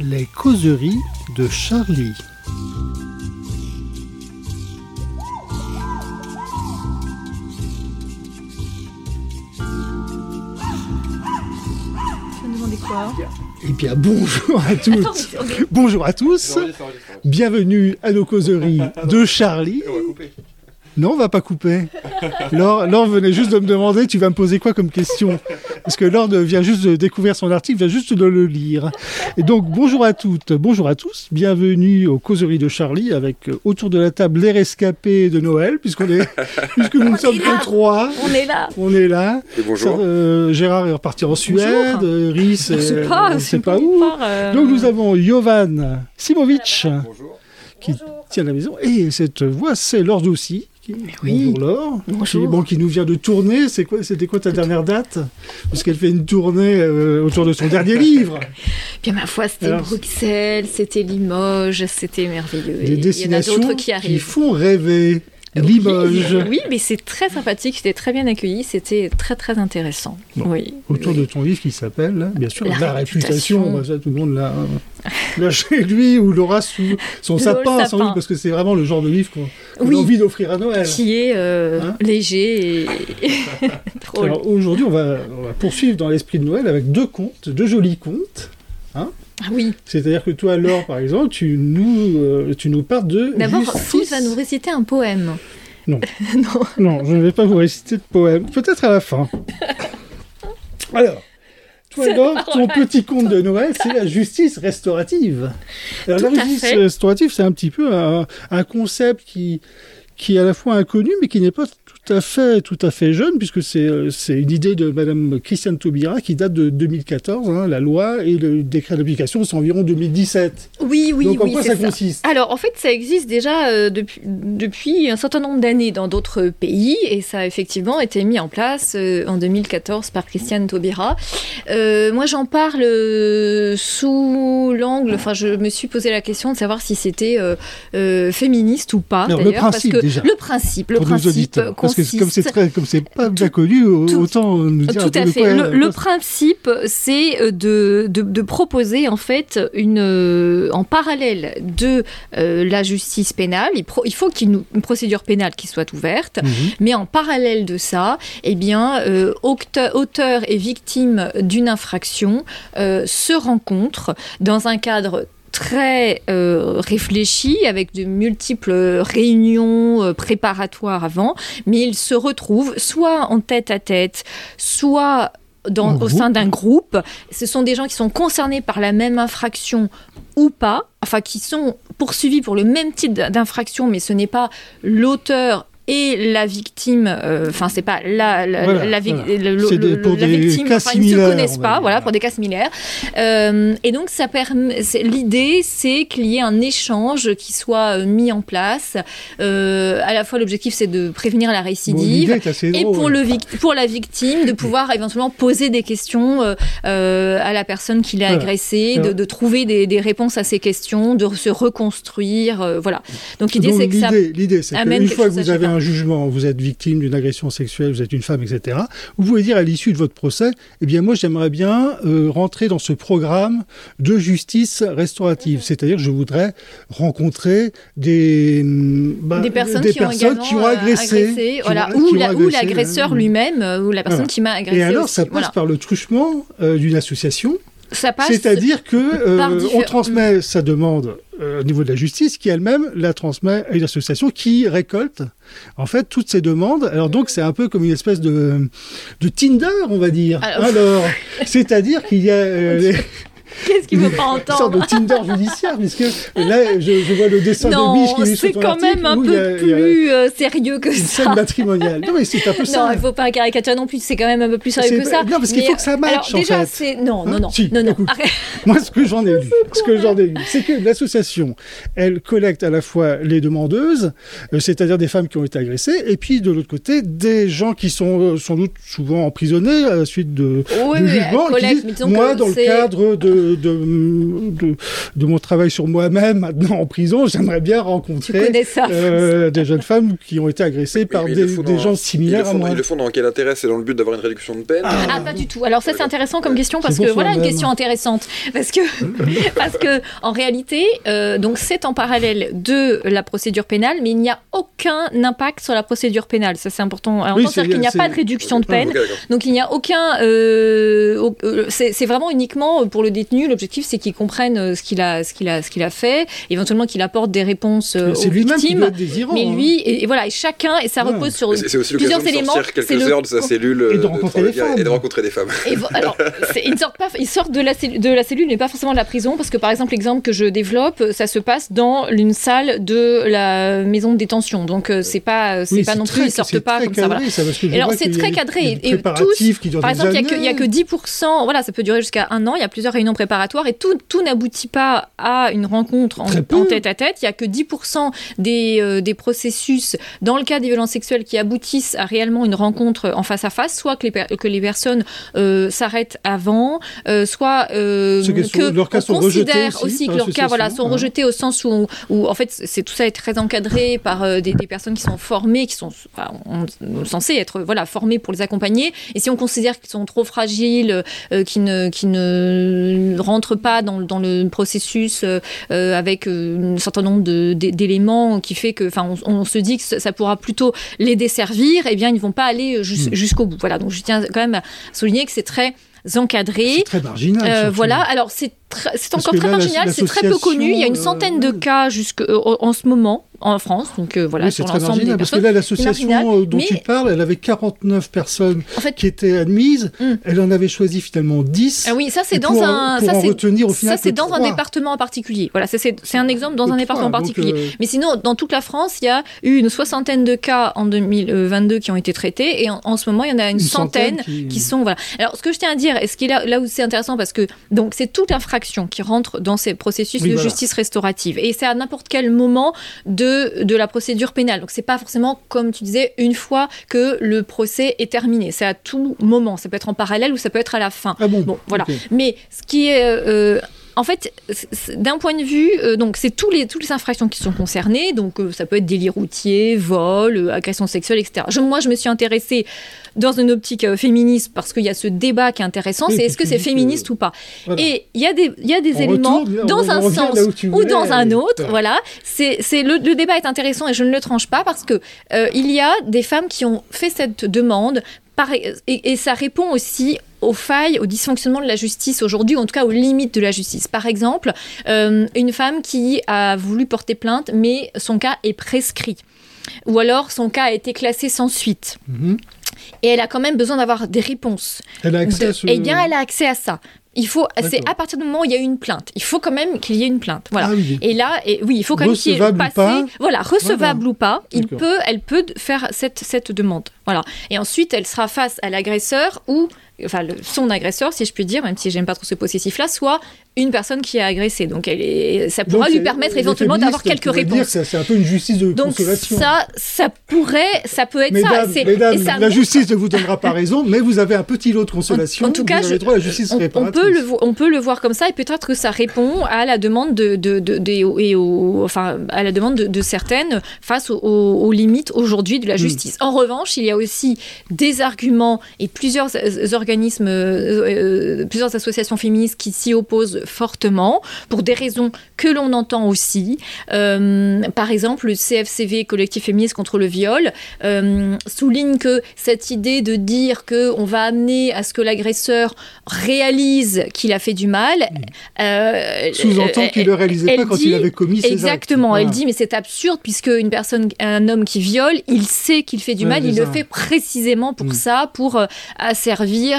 Les causeries de Charlie. Tu vas demander quoi Eh bien, bonjour à toutes. Bonjour à tous. Bienvenue à nos causeries de Charlie. On va couper. Non, on va pas couper. Laure, Laure venait juste de me demander, tu vas me poser quoi comme question? Parce que Laure vient juste de découvrir son article, vient juste de le lire. Et donc, bonjour à toutes, bonjour à tous. Bienvenue aux causeries de Charlie avec euh, autour de la table les rescapés de Noël, puisqu'on est, puisque nous ne sommes que trois. On est là. On est là. Et bonjour. Euh, Gérard est reparti en Suède, euh, Rhys, Je sais euh, pas, on ne c'est sait pas où. part, euh, Donc nous avons Jovan Simovic Bonjour. qui tient la maison. Et cette voix, c'est Laure Doucy. Qui... oui. Bonjour Laure. Bonjour. Qui, bon, qui nous vient de tourner. C'est quoi, c'était quoi ta dernière date? Parce qu'elle fait une tournée euh, autour de son dernier livre. Bien ma foi, c'était Alors, Bruxelles, c'était Limoges, c'était merveilleux. Des Et il y en a destinations d'autres qui qui arrivent. font rêver. Limoges. Oui, mais c'est très sympathique, j'étais très bien accueilli, c'était très très intéressant. Bon, Oui. Autour oui. de ton livre qui s'appelle, bien sûr, La La, réputation. réputation. Bah, ça, tout le monde l'a, l'a chez lui ou l'aura sous son sapin, sans sapin. doute, parce que c'est vraiment le genre de livre qu'on, Oui. a envie d'offrir à Noël. Qui est euh, Hein léger et drôle. Alors aujourd'hui, on va, on va poursuivre dans l'esprit de Noël avec deux contes, deux jolis contes. Ah oui, C'est-à-dire que toi, Laure, par exemple, tu nous, euh, tu nous parles de d'abord. Fils va nous réciter un poème. Non. non. Non, je ne vais pas vous réciter de poème. Peut-être à la fin. Alors, toi, Laure, la ton petit conte de Noël, c'est la justice restaurative. Alors, Tout la justice fait. restaurative, c'est un petit peu un, un concept qui, qui est à la fois inconnu, mais qui n'est pas tout à fait, tout à fait jeune, puisque c'est, euh, c'est une idée de Madame Christiane Taubira qui date de 2014. hein, la loi et le décret d'application, c'est environ 2017. Oui, oui, Donc, en oui, quoi ça, ça. consiste? Alors, en fait, ça existe déjà euh, depuis, depuis un certain nombre d'années dans d'autres pays et ça a effectivement été mis en place euh, en 2014 par Christiane Taubira. Euh, moi, j'en parle sous l'angle, enfin, je me suis posé la question de savoir si c'était euh, euh, féministe ou pas. Alors, le principe, parce que déjà, Le principe, le pour principe auditeurs. Parce que comme c'est très, comme c'est pas bien connu, tout- autant nous dire Tout à fait. Le, principe, c'est euh, de, de, de proposer en fait une euh, en parallèle de euh, la justice pénale. Il, pro- il faut qu'il y ait une, une procédure pénale qui soit ouverte, Mhm. mais en parallèle de ça, eh bien, euh, auteur, auteur et victime d'une infraction euh, se rencontrent dans un cadre très euh, réfléchi, avec de multiples réunions euh, préparatoires avant, mais ils se retrouvent soit en tête à tête, soit dans, au sein d'un groupe. Ce sont des gens qui sont concernés par la même infraction ou pas, enfin qui sont poursuivis pour le même type d'infraction, mais ce n'est pas l'auteur et la victime, euh, enfin c'est pas la, la, Voilà, la, vic- voilà. le- le- C'est des- le- pour la des victime, cas enfin, ils ne se connaissent pas, voilà, pour des cas similaires. Euh, et donc ça permet, l'idée c'est qu'il y ait un échange qui soit euh, mis en place. À la fois l'objectif c'est de prévenir la récidive. Et drôle. pour, le vic- pour la victime, de pouvoir éventuellement poser des questions à la personne qui l'a Voilà. agressée, de, trouver des, des réponses à ces questions, de se reconstruire. voilà. Donc l'idée, c'est que ça. l'idée, c'est qu'une fois que vous avez chacun. Un jugement, vous êtes victime d'une agression sexuelle, vous êtes une femme, etc., vous pouvez dire à l'issue de votre procès, eh bien moi j'aimerais bien euh, rentrer dans ce programme de justice restaurative. C'est-à-dire que je voudrais rencontrer des, hum, bah, Des personnes, des qui, ont personnes également qui ont agressé. agressé, qui voilà, ont- ou la- l'agresseur lui-même, ou la personne Voilà. qui m'a agressé. Et alors, aussi. ça passe Voilà. par le truchement euh, d'une association. Ça passe. C'est-à-dire que euh, on transmet sa demande euh, au niveau de la justice, qui elle-même la transmet à une association qui récolte en fait toutes ces demandes. Alors donc c'est un peu comme une espèce de, de Tinder, on va dire. Alors- Alors, c'est-à-dire qu'il y a euh, les- Qu'est-ce qu'il veut pas une sorte de entendre Tinder judiciaire, puisque là je, je vois le dessin de Biche qui Non, est sur c'est quand même un peu a- a plus euh, sérieux que une ça. scène matrimoniale. Non mais c'est un peu ça. Non, il faut pas caricaturer non plus, c'est quand même un peu plus sérieux que ça. non, parce qu'il faut que ça matche, Alors en déjà, fait. c'est non, non, Hein non, Si, non, non. Moi, ce que j'en ai lu, ce que j'en ai lu, c'est que l'association, elle collecte à la fois les demandeuses, euh, c'est-à-dire des femmes qui ont été agressées, et puis de l'autre côté, des gens qui sont euh, sans doute souvent emprisonnés à la suite de, Oui, et qui collecte, disent, moi, dans le cadre de, de, de, de, mon travail sur moi-même, maintenant en prison, j'aimerais bien rencontrer euh, des jeunes femmes qui ont été agressées par des, gens similaires à moi. Ils le font dans quel intérêt? C'est dans le but d'avoir une réduction de peine? Ah. ah, pas du tout. Alors ça, c'est intéressant comme question parce que voilà une question intéressante. Parce que, parce que en réalité, euh, donc c'est en parallèle de la procédure pénale, mais il n'y a aucun impact sur la procédure pénale. Ça, c'est important à entendre. C'est-à-dire qu'il n'y a pas de réduction de peine. donc il n'y a aucun. Euh, euh, c'est vraiment uniquement pour le détenu. L'objectif, c'est qu'il comprenne ce qu'il a, ce qu'il a, ce qu'il a fait, éventuellement qu'il apporte des réponses aux victimes. mais hein. lui, et, voilà, et chacun, et ça repose sur plusieurs éléments. De quelques heures de sa cellule et de rencontrer, des, femmes. Et de rencontrer des femmes. Et alors, ils sortent pas, ils sortent de la, de la cellule, mais pas forcément de la prison, parce que par exemple, l'exemple que je développe, ça se passe dans une salle de la maison de détention. Donc c'est pas, c'est pas non plus, ils sortent pas comme ça. Voilà. alors c'est très cadré. Et tous, par exemple, il n'y a, que 10%, voilà, ça peut durer jusqu'à un an, il y a plusieurs réunions préparatoires et tout, tout n'aboutit pas à une rencontre en, tête à tête. Il n'y a que 10% des, euh, des processus, dans le cas des violences sexuelles, qui aboutissent à réellement une rencontre en face à face, soit que les, que les personnes euh, s'arrêtent avant, euh, soit que leurs cas sont considère aussi, que leurs cas voilà, sont rejetés au sens où, où en fait c'est tout ça est très encadré par des, des, personnes qui sont formées, qui sont enfin, censées être voilà formées pour les accompagner. Et si on considère qu'ils sont trop fragiles, euh, qui ne qui ne rentrent pas dans, dans le processus euh, avec un certain nombre d'éléments qui fait que enfin on, se dit que ça pourra plutôt les desservir, et eh bien ils ne vont pas aller hmm. jusqu'au bout. Voilà donc je tiens quand même à souligner que c'est très encadré. C'est très marginal. Euh, voilà, alors c'est c'est encore très marginal, c'est très peu connu. Il y a une centaine de cas jusque, en ce moment en France. Donc euh, voilà, c'est très marginal, parce que là, l'association euh, dont tu parles, elle avait 49 personnes qui étaient admises. Hmm. Elle en avait choisi finalement 10. Ah oui, ça c'est dans un. Pour ça, c'est dans un département en particulier. Voilà, c'est un exemple dans un département en particulier. Euh, Mais sinon, dans toute la France, il y a eu une soixantaine de cas en 2022 qui ont été traités, et en, ce moment, il y en a une, centaine, qui... sont. Voilà. Alors, ce que je tiens à dire, et ce qui est là, là où c'est intéressant, parce que donc c'est toute infraction qui rentre dans ces processus de justice restaurative, et c'est à n'importe quel moment de de, la procédure pénale. Donc c'est pas forcément, comme tu disais, une fois que le procès est terminé. C'est à tout moment. Ça peut être en parallèle ou ça peut être à la fin. Ah bon, voilà. Mais ce qui est euh, en fait, d'un point de vue, euh, donc c'est tous les, toutes les infractions qui sont concernées, donc euh, ça peut être délit routier, vol, euh, agression sexuelle, etc. moi, je me suis intéressée dans une optique féministe parce qu'il y a ce débat qui est intéressant, c'est est-ce que c'est féministe ou pas? Et il y a des, y a des éléments dans un sens ou dans un autre, voilà. C'est, le, le, débat est intéressant et je ne le tranche pas parce que il y a des femmes qui ont fait cette demande et, ça répond aussi aux failles, au dysfonctionnement de la justice aujourd'hui, en tout cas aux limites de la justice. Par exemple, euh, une femme qui a voulu porter plainte, mais son cas est prescrit. Ou alors son cas a été classé sans suite. Mhm. Et elle a quand même besoin d'avoir des réponses. Elle a accès à ce... Eh bien, elle a accès à ça. Il faut, c'est à partir du moment où il y a eu une plainte. Il faut quand même qu'il y ait une plainte. Voilà. Ah et là, et, oui, il faut quand même qu'il y ait passé, voilà, recevable ou pas, il peut, elle peut faire cette, cette demande. Voilà. Et ensuite, elle sera face à l'agresseur ou enfin son agresseur, si je puis dire, même si j'aime pas trop ce possessif-là, soit une personne qui a agressé. Donc elle est, ça pourra lui permettre éventuellement d'avoir quelques réponses. C'est un peu une justice de Donc consolation. ça, ça pourrait, ça peut être mesdames, ça. Mesdames, la justice ne vous donnera pas raison, mais vous avez un petit lot de consolation. En, tout cas, vous droit à la justice on, on, peut le, on peut le voir comme ça, et peut-être que ça répond à la demande de, de, de, et au, enfin à la demande de, certaines face aux, limites aujourd'hui de la hmm. justice. En revanche, il y a aussi des arguments et plusieurs organismes, euh, euh, plusieurs associations féministes qui s'y opposent fortement pour des raisons que l'on entend aussi. Euh, par exemple, le CFCV, Collectif féministe contre le viol, souligne que cette idée de dire que on va amener à ce que l'agresseur réalise qu'il a fait du mal, sous-entend qu'il ne le réalisait pas quand il avait commis ses Exactement. Elle dit mais c'est absurde puisque une personne, un homme qui viole, il sait qu'il fait du mal, il le fait précisément pour mm. ça, pour asservir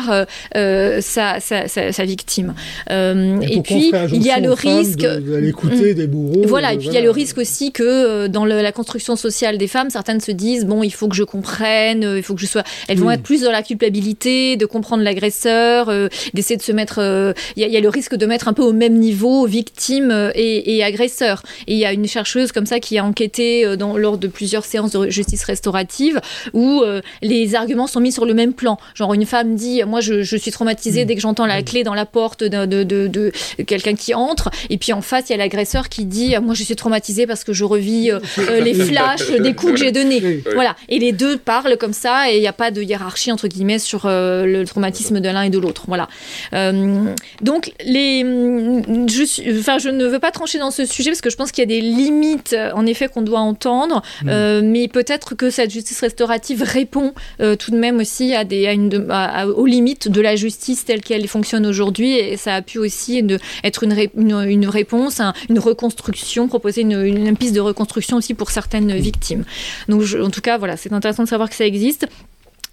euh, sa, sa, victime. Euh, et, puis, il y a le risque. d'écouter mm. des bourreaux. Voilà, et puis il y a le risque aussi que euh, dans la construction sociale des femmes, certaines se disent bon, il faut que je comprenne, il faut que je sois. Elles vont être plus dans la culpabilité de comprendre l'agresseur, d'essayer de se mettre il y, a le risque de mettre un peu au même niveau victime et, et agresseur. Et il y a une chercheuse comme ça qui a enquêté dans, lors de plusieurs séances de justice restaurative où les arguments sont mis sur le même plan. Genre une femme dit, moi je, je suis traumatisée mm. dès que j'entends la clé dans la porte de, de, de, de quelqu'un qui entre, et puis en face il y a l'agresseur qui dit, moi je suis traumatisée parce que je revis les flashs des coups que j'ai donnés. Voilà. Et les deux parlent comme ça et il n'y a pas de hiérarchie entre guillemets sur euh, le traumatisme de l'un et de l'autre. Voilà. Euh, donc les, je, enfin, je ne veux pas trancher dans ce sujet parce que je pense qu'il y a des limites en effet qu'on doit entendre, mm. euh, mais peut-être que cette justice restaurative répond tout de même aussi à des, à une, aux limites de la justice telle qu'elle fonctionne aujourd'hui et ça a pu aussi être une, une, réponse, une reconstruction, proposer une, une, piste de reconstruction aussi pour certaines victimes. Donc en tout cas voilà, c'est intéressant de savoir que ça existe.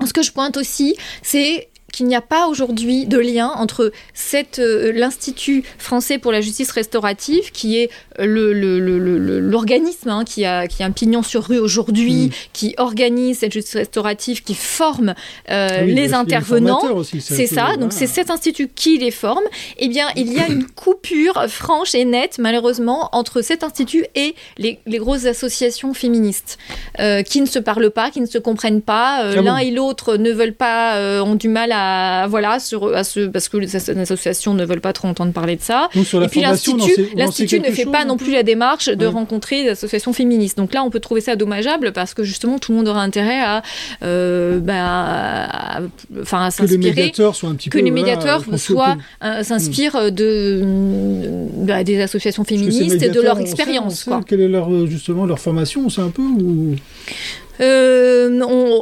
Ce que je pointe aussi, c'est qu'il n'y a pas aujourd'hui de lien entre euh, l'Institut français pour la justice restaurative, qui est l'organisme le, hein, qui, a, qui a un pignon sur rue aujourd'hui, mm. qui organise cette justice restaurative, qui forme euh, ah les intervenants. C'est ça, donc c'est cet institut qui les forme. Eh bien, il y a une coupure franche et nette, malheureusement, entre cet institut et les, les grosses associations féministes, euh, qui ne se parlent pas, qui ne se comprennent pas. Ah l'un et l'autre ne veulent pas, ont du mal à voilà sur à ce parce que les associations ne veulent pas trop entendre parler de ça. et puis l'institut l'institut ne fait pas non plus la démarche de rencontrer des associations féministes. Donc là, on peut trouver ça dommageable parce que justement tout le monde aura intérêt à euh, bah, enfin que les médiateurs soient un petit que les médiateurs soient euh, s'inspirent de bah, des associations féministes et de leur expérience. Quelle est leur justement leur formation, c'est un peu ou euh,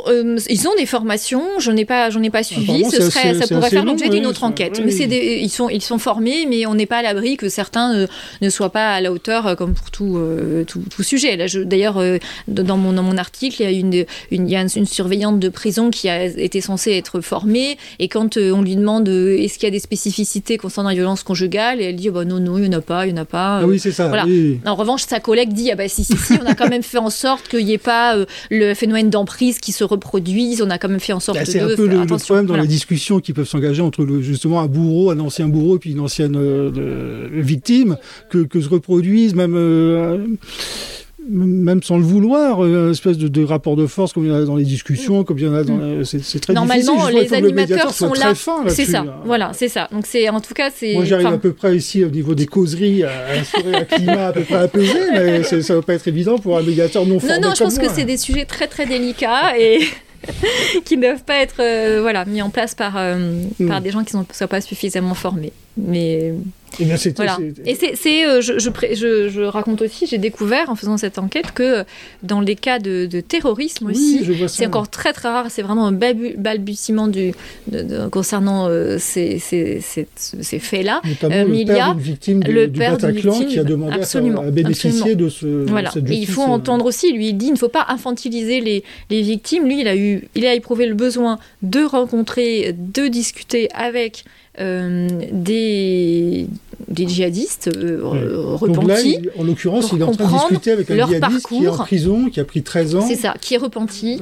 euh, ils ont des formations, j'en ai pas, j'en ai pas suivi. Ce serait, ça pourrait faire l'objet d'une autre enquête. mais c'est ils sont, ils sont formés, mais on n'est pas à l'abri que certains euh, ne soient pas à la hauteur, comme pour tout, tout, sujet. Là, d'ailleurs, dans mon, dans mon article, il y a une, une, il y a une, surveillante de prison qui a été censée être formée, et quand on lui demande est-ce qu'il y a des spécificités concernant la violence conjugale, et elle dit bah non non, il y en a pas, il y en a pas. Ah oui, c'est ça. Voilà. En revanche, sa collègue dit ah bah si si si, on a quand même fait en sorte qu'il n'y ait pas le phénomène d'emprise qui se reproduisent. On a quand même fait en sorte bah, de. C'est un peu le, problème dans les discussions qui peuvent s'engager entre justement un bourreau, un ancien bourreau et puis une ancienne euh, victime, que, que, se reproduisent même. Euh, même sans le vouloir, euh, une espèce de, rapport de force comme il y en a dans les discussions, comme il y en a dans. Mm. C'est très Normalement, les animateurs sont là. C'est ça. Voilà, c'est ça. Donc c'est en tout cas c'est. Moi, j'arrive à peu près ici au niveau des causeries à instaurer un climat à peu près apaisé, mais ça ne va pas être évident pour un médiateur non formé. Non, non, je pense que c'est des sujets très très délicats et. qui ne doivent pas être euh, voilà, mis en place par, euh, mm. par des gens qui ne sont pas suffisamment formés. Mais eh voilà. Et c'est, euh, je, je, je, raconte aussi, j'ai découvert en faisant cette enquête que dans les cas de, terrorisme aussi, c'est encore très très rare, c'est vraiment un balbutiement du, concernant euh, ces, ces, ces, faits-là. Euh, le père d'une victime du, le père Bataclan qui a demandé absolument, à, bénéficier de ce. Voilà. et il faut entendre aussi, lui, il dit il ne faut pas infantiliser les, les victimes. Lui, il a, eu, il a éprouvé le besoin de rencontrer, de discuter avec euh, des, des djihadistes euh, repentis. en l'occurrence, il est en train de discuter avec un djihadiste qui est en prison, qui a pris 13 ans. C'est ça, qui est repenti.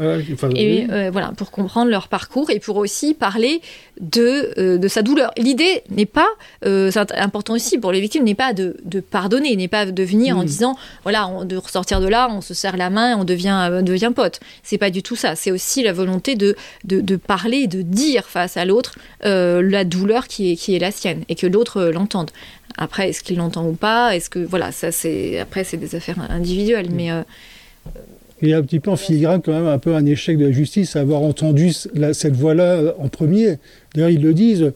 et euh, voilà, pour comprendre leur parcours et pour aussi parler de, de sa douleur. L'idée n'est pas, c'est important aussi pour les victimes, n'est pas de, de pardonner, n'est pas de venir en mm. disant, voilà, on, de ressortir de là, on se serre la main, on devient, devient pote. C'est pas du tout ça. C'est aussi la volonté de, de, de parler, de dire face à l'autre la douleur qui est, qui est la sienne et que l'autre euh, l'entende. Après, est-ce qu'il l'entend ou pas? Est-ce que voilà, ça c'est après c'est des affaires individuelles, mais euh, il y a un petit peu en filigrane quand même un peu un échec de la justice à avoir entendu cette voix-là euh, en premier. D'ailleurs, ils le disent,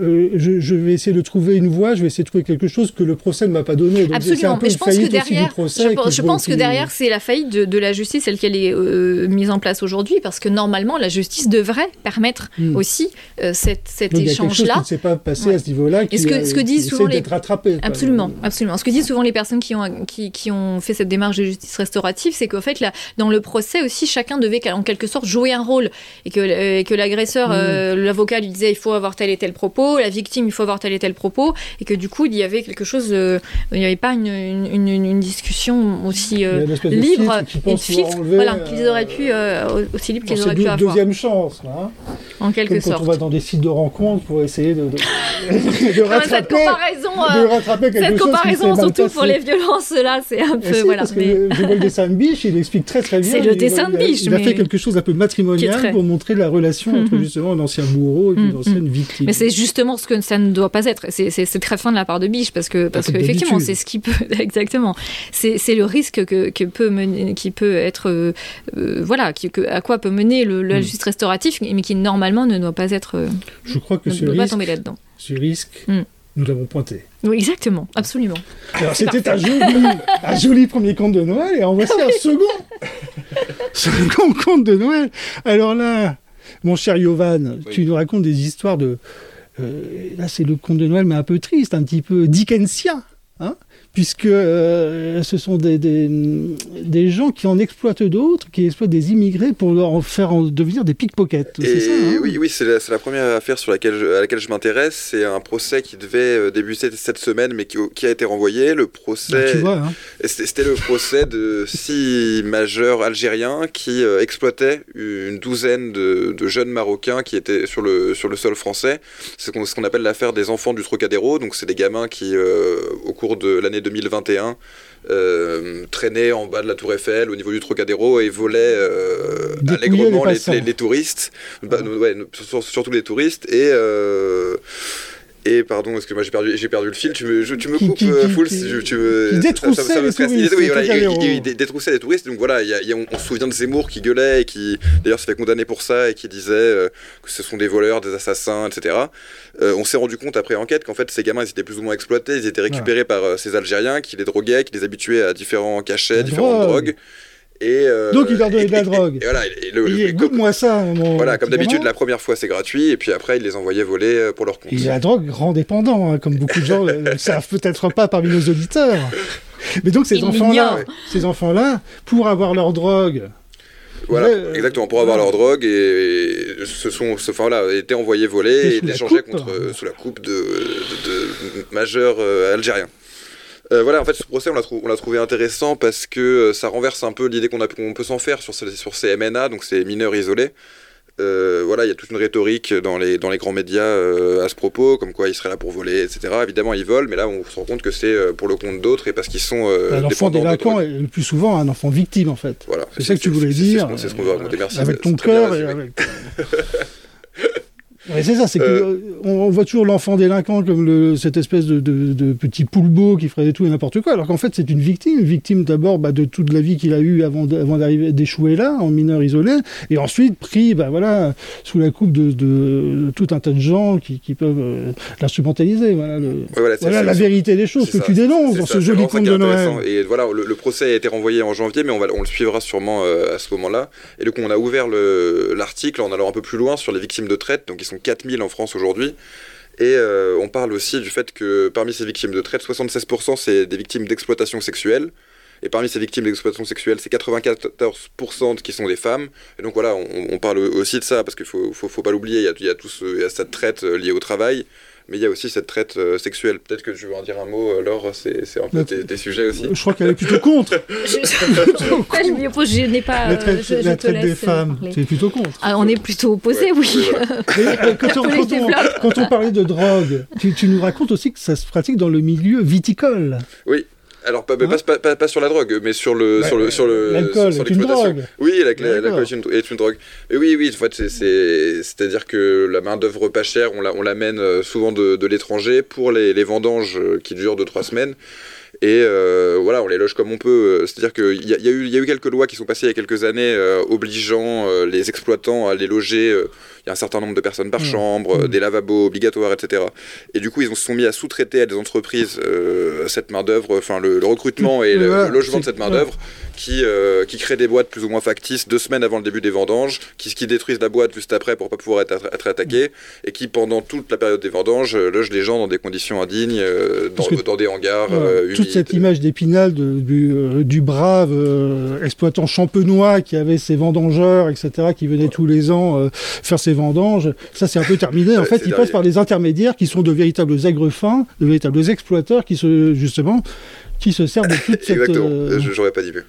euh, je, vais essayer de trouver une voie, je vais essayer de trouver quelque chose que le procès ne m'a pas donné. Donc Absolument, un peu mais je pense que derrière, je, pense que derrière, c'est la faillite de, la justice, celle qu'elle est euh, mise en place aujourd'hui, parce que normalement, la justice devrait permettre hmm. aussi euh, cet, cet échange-là. Ne s'est pas passé à ce niveau-là, qui, ce que, ce que disent souvent les... rattrapé. Absolument, absolument. Ce que disent souvent les personnes qui ont, qui, qui ont fait cette démarche de justice restaurative, c'est qu'en fait, là, dans le procès aussi, chacun devait en quelque sorte jouer un rôle, et que, que l'agresseur, hmm. l'avocat lui disait il faut avoir tel et tel propos, la victime il faut avoir tel et tel propos, et que du coup il y avait quelque chose, euh, il n'y avait pas une, une, une, une discussion aussi euh, libre et filtre, voilà, qu'ils auraient pu euh, aussi libre qu'ils auraient pu avoir. deuxième chance, hein. en quelque Comme sorte. Quand on va dans des sites de rencontres pour essayer de, de, de Ah, cette rattraper, comparaison, de euh, rattraper quelque cette chose comparaison surtout pour les violences là, c'est un peu si, voilà. parce que mais- je vois le dessin de Biche, il explique très très bien. C'est le dessin de il a- Biche, Il a mais- fait quelque chose un peu matrimonial très- pour montrer la relation entre justement un ancien bourreau et puis une ancienne victime. Mais c'est justement ce que ça ne doit pas être. C'est- très fin de la part de Biche parce que parce que effectivement c'est ce qui peut exactement. C'est le risque que, que peut mener, qui peut être euh, euh, voilà qui, que- à quoi peut mener le, le Mm. justice restauratif mais qui normalement ne doit pas être euh, Je crois que ne ce doit pas risque, tomber là-dedans. ce risque Mm. nous l'avons pointé. Oui exactement absolument. Alors c'était un joli, un joli premier conte de Noël et en voici un second. second conte de Noël. Alors là, mon cher Yovan, Oui. tu nous racontes des histoires de... euh, là c'est le conte de Noël mais un peu triste, un petit peu dickensien. Hein puisque euh, ce sont des, des, des gens qui en exploitent d'autres, qui exploitent des immigrés pour leur en faire en devenir des pickpockets. C'est ça hein oui, oui, c'est la, première affaire sur laquelle je, à laquelle je m'intéresse. C'est un procès qui devait euh, débuter cette semaine, mais qui, qui a été renvoyé. Le procès, vois, hein. c'était le procès de six majeurs algériens qui euh, exploitaient une douzaine de, de jeunes marocains qui étaient sur le sur le sol français. C'est qu'on- ce qu'on appelle l'affaire des enfants du Trocadéro. Donc c'est des gamins qui, euh, au cours de l'année 2021, euh, traînaient en bas de la Tour Eiffel, au niveau du Trocadéro, et volaient euh, allègrement les touristes, Bah, ouais, surtout les touristes, et euh, et pardon, parce que moi j'ai perdu, j'ai perdu le fil. Tu me, je- tu me Qui- coupes, qui- euh, qui- Fouls, qui- si je- tu me- qui ça- ça- détroussait ça les touristes, oui, voilà, il- il détroussait les touristes. Donc voilà, il y a- il y a- on, on se souvient de Zemmour qui gueulait et qui d'ailleurs se fait condamner pour ça et qui disait euh, que ce sont des voleurs, des assassins, etc. Euh, on s'est rendu compte après enquête qu'en fait ces gamins ils étaient plus ou moins exploités, ils étaient récupérés par euh, ces Algériens qui les droguaient, qui les habituaient à différents cachets, La différentes drogue. drogues. Et, euh, Donc, ils leur donnaient et- de la et- drogue. Et, voilà, et le- Et le- comme- Goûte-moi ça, mon voilà, comme d'habitude, la première fois c'est gratuit, et puis après ils les envoyaient voler euh, pour leur compte. Et la drogue rend dépendant, hein, comme beaucoup de gens ne le savent peut-être pas parmi nos auditeurs. Mais donc ces enfants-là, ces enfants-là, pour avoir leur drogue, Voilà, Ouais, euh, exactement, pour avoir leur drogue et se sont, se, enfin, voilà, étaient envoyés Et voler et échangés coupe. contre euh, sous la coupe de, de, de majeurs euh, algériens. Euh, voilà, en fait, ce procès, on l'a trou- trouvé intéressant parce que euh, ça renverse un peu l'idée qu'on peut s'en faire sur ces, sur ces MNA, donc ces mineurs isolés. Euh, voilà, il y a toute une rhétorique dans les, dans les grands médias euh, à ce propos, comme quoi ils seraient là pour voler, etc. Évidemment, ils volent, mais là, on se rend compte que c'est euh, pour le compte d'autres et parce qu'ils sont un enfant dépendants de délinquant est le plus souvent un enfant victime en fait. Voilà, C'est ça que tu voulais dire. C'est ce qu'on- veut raconter, merci. Avec ton cœur et avec. Ouais, c'est ça, c'est que Euh. on, voit toujours l'enfant délinquant comme le, cette espèce de, de, de petit poulbeau qui ferait des tout et n'importe quoi, alors qu'en fait c'est une victime, victime d'abord bah, de toute la vie qu'il a eue avant, d'arriver d'échouer là, en mineur isolé, et ensuite pris bah, voilà, sous la coupe de, tout un tas de gens qui, qui peuvent euh, l'instrumentaliser. Voilà, le- Ouais, voilà, c'est- voilà c'est- la vérité des choses que ça, tu dénonces dans ce joli conte de Noël. Et voilà, le, le procès a été renvoyé en janvier, mais on, va, on le suivra sûrement euh, à ce moment-là. Et donc, on a ouvert le- l'article en allant un peu plus loin sur les victimes de traite. Donc, ils sont 4000 en France aujourd'hui. Et euh, on parle aussi du fait que parmi ces victimes de traite, 76% c'est des victimes d'exploitation sexuelle. Et parmi ces victimes d'exploitation sexuelle, c'est 94% qui sont des femmes. Et donc voilà, on, parle aussi de ça parce qu'il faut, faut, faut pas l'oublier. Il y a, il y a tout ce- il y a cette traite euh, liée au travail, mais il y a aussi cette traite euh, sexuelle. Peut-être que tu veux en dire un mot, euh, Laure, c'est c'est un peu tes, tes sujets aussi. Je crois qu'elle est plutôt contre Je, je- je m'y oppose, je n'ai pas. la traite, je, je la te traite des femmes. parler. C'est plutôt contre. Ah, on est plutôt opposés, Ouais, oui. oui, voilà. Euh, quand, on, Tous les quand, on, développes. quand on parlait de drogue, tu, tu nous racontes aussi que ça se pratique dans le milieu viticole. Alors pas, pas, Hein pas, pas- pas sur la drogue, mais sur le Ouais, sur le sur le L'alcool sur est une drogue. Oui, l'alcool est une, drogue. Oui, oui, en fait, c'est- c'est c'est-à-dire que la main d'œuvre pas chère, on la- on l'amène euh, souvent de, de l'étranger pour les, les vendanges euh, qui durent 2-3 semaines. Et euh, voilà, on les loge comme on peut. C'est-à-dire qu'il y, y, a eu- il y a eu quelques lois qui sont passées il y a quelques années euh, obligeant euh, les exploitants à les loger. Il y a un certain nombre de personnes par Mmh. chambre, euh, Mmh. des lavabos obligatoires, etc. Et du coup, ils se sont mis à sous-traiter à des entreprises euh, cette main-d'œuvre, enfin le, le recrutement et le, Voilà, le logement de cette main-d'œuvre qui, euh, qui crée des boîtes plus ou moins factices deux semaines avant le début des vendanges, qui, qui détruisent la boîte juste après pour pas pouvoir être, être attaqués, et qui pendant toute la période des vendanges euh, logent les gens dans des conditions indignes, euh, dans, des hangars Toute cette image d'Épinal du, du brave exploitant champenois qui avait ses vendangeurs, etc., qui venait tous les ans faire ses vendanges, ça c'est un peu terminé. En fait, ils passent par des intermédiaires qui sont de véritables aigres fins, de véritables exploiteurs qui se, justement, qui se servent de toute cette. Exactement, euh, Je- j'aurais pas dit mieux.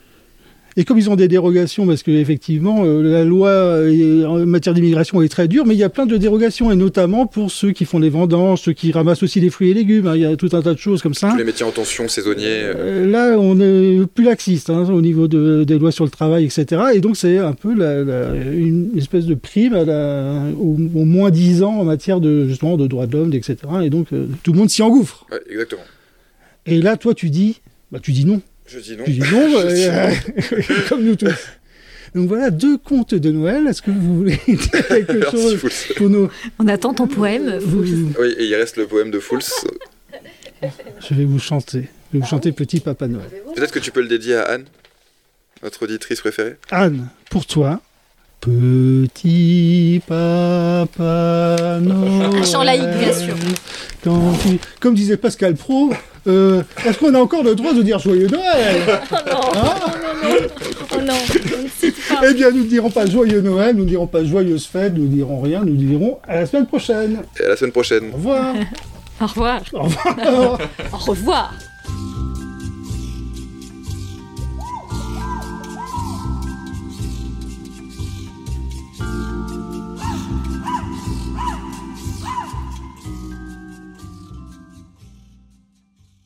Et comme ils ont des dérogations, parce que effectivement euh, la loi euh, en matière d'immigration est très dure, mais il y a plein de dérogations, et notamment pour ceux qui font des vendanges, ceux qui ramassent aussi des fruits et légumes. hein, il y a tout un tas de choses comme ça. Tous les métiers en tension, saisonniers. euh, Euh, là, on est plus laxiste hein, au niveau de- des lois sur le travail, etc. Et donc, c'est un peu la- la- une espèce de prime à la- au, au moins 10 ans en matière de, justement, de droits de l'homme, etc. Et donc, euh, tout le monde s'y engouffre. ouais, exactement. Et là, toi, tu dis, bah, tu dis non. Je dis non. Tu dis non, Je dis euh, comme nous tous. Donc voilà, deux contes de Noël. Est-ce que vous voulez dire quelque Merci, chose Fools. pour nos... On attend ton poème. Vous... Oui, et il reste le poème de Fools. Je vais vous chanter. Je vais vous chanter Petit Papa Noël. Peut-être que tu peux le dédier à Anne, notre auditrice préférée. Anne, pour toi. Petit papa Noël. Un chant laïque, bien sûr. quand tu- Comme disait Pascal Pro, euh, est-ce qu'on a encore le droit de dire Joyeux Noël Oh non, Hein non, non, non. Oh non, on ne cite pas. Eh bien, nous ne dirons pas Joyeux Noël, nous ne dirons pas Joyeuse Fête, nous ne dirons rien, nous dirons à la semaine prochaine. Et à la semaine prochaine. Au revoir. Au revoir. Au revoir. Au revoir.